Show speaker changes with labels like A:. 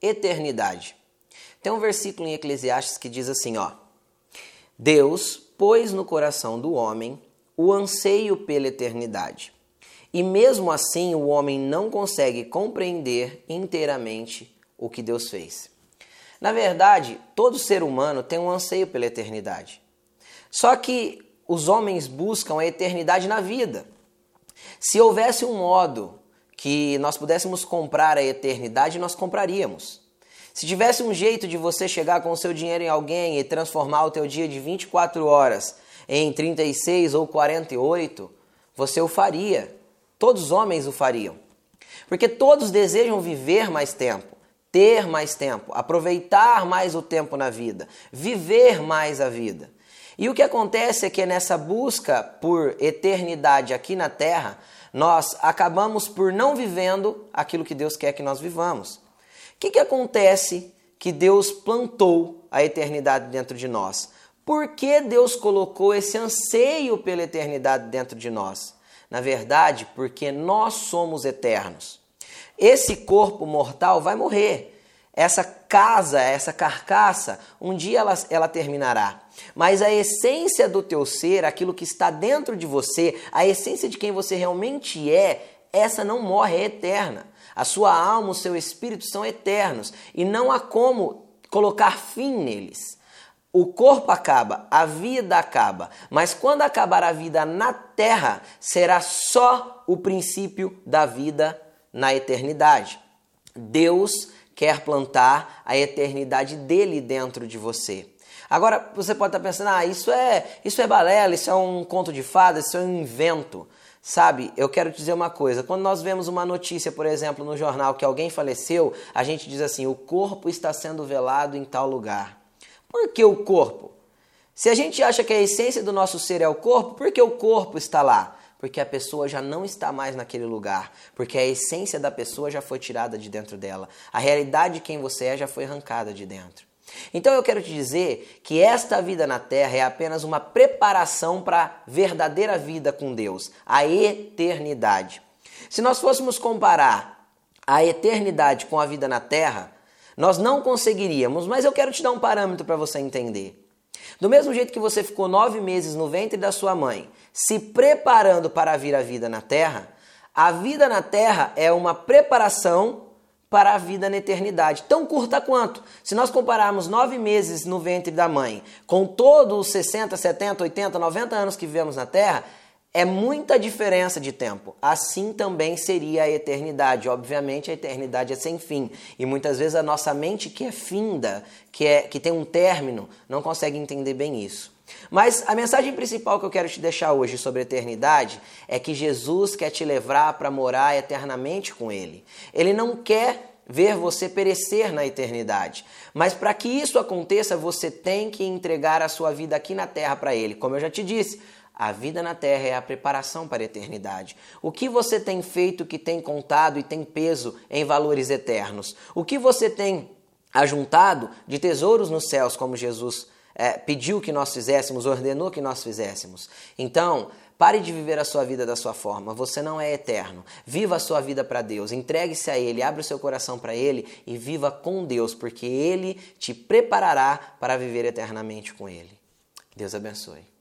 A: eternidade. Tem um versículo em Eclesiastes que diz assim, ó: Deus pôs no coração do homem o anseio pela eternidade. E mesmo assim, o homem não consegue compreender inteiramente o que Deus fez. Na verdade, todo ser humano tem um anseio pela eternidade. Só que os homens buscam a eternidade na vida. Se houvesse um modo que nós pudéssemos comprar a eternidade, nós compraríamos. Se tivesse um jeito de você chegar com o seu dinheiro em alguém e transformar o teu dia de 24 horas em 36 ou 48, você o faria. Todos os homens o fariam. Porque todos desejam viver mais tempo, ter mais tempo, aproveitar mais o tempo na vida, viver mais a vida. E o que acontece é que nessa busca por eternidade aqui na terra, nós acabamos por não vivendo aquilo que Deus quer que nós vivamos. O que, que acontece que Deus plantou a eternidade dentro de nós? Por que Deus colocou esse anseio pela eternidade dentro de nós? Na verdade, porque nós somos eternos. Esse corpo mortal vai morrer. Essa casa, essa carcaça, um dia ela, ela terminará. Mas a essência do teu ser, aquilo que está dentro de você, a essência de quem você realmente é, essa não morre, é eterna. A sua alma, o seu espírito são eternos e não há como colocar fim neles. O corpo acaba, a vida acaba, mas quando acabar a vida na terra, será só o princípio da vida na eternidade. Deus quer plantar a eternidade dele dentro de você. Agora, você pode estar pensando, ah, isso é, isso é balela, isso é um conto de fadas, isso é um invento. Sabe, eu quero te dizer uma coisa: quando nós vemos uma notícia, por exemplo, no jornal que alguém faleceu, a gente diz assim: o corpo está sendo velado em tal lugar. Por que o corpo? Se a gente acha que a essência do nosso ser é o corpo, por que o corpo está lá? Porque a pessoa já não está mais naquele lugar, porque a essência da pessoa já foi tirada de dentro dela, a realidade de quem você é já foi arrancada de dentro. Então eu quero te dizer que esta vida na terra é apenas uma preparação para a verdadeira vida com Deus, a eternidade. Se nós fôssemos comparar a eternidade com a vida na terra, nós não conseguiríamos, mas eu quero te dar um parâmetro para você entender. Do mesmo jeito que você ficou nove meses no ventre da sua mãe, se preparando para vir a vida na terra, a vida na terra é uma preparação para a vida na eternidade. Tão curta quanto? Se nós compararmos nove meses no ventre da mãe com todos os 60, 70, 80, 90 anos que vivemos na terra, é muita diferença de tempo. Assim também seria a eternidade. Obviamente, a eternidade é sem fim. E muitas vezes a nossa mente, que é finda, que, é, que tem um término, não consegue entender bem isso. Mas a mensagem principal que eu quero te deixar hoje sobre a eternidade é que Jesus quer te levar para morar eternamente com Ele. Ele não quer ver você perecer na eternidade. Mas para que isso aconteça, você tem que entregar a sua vida aqui na terra para Ele. Como eu já te disse, a vida na terra é a preparação para a eternidade. O que você tem feito que tem contado e tem peso em valores eternos? O que você tem ajuntado de tesouros nos céus, como Jesus é, pediu que nós fizéssemos, ordenou que nós fizéssemos? Então, Pare de viver a sua vida da sua forma. Você não é eterno. Viva a sua vida para Deus. Entregue-se a Ele, abra o seu coração para Ele e viva com Deus, porque Ele te preparará para viver eternamente com Ele. Deus abençoe.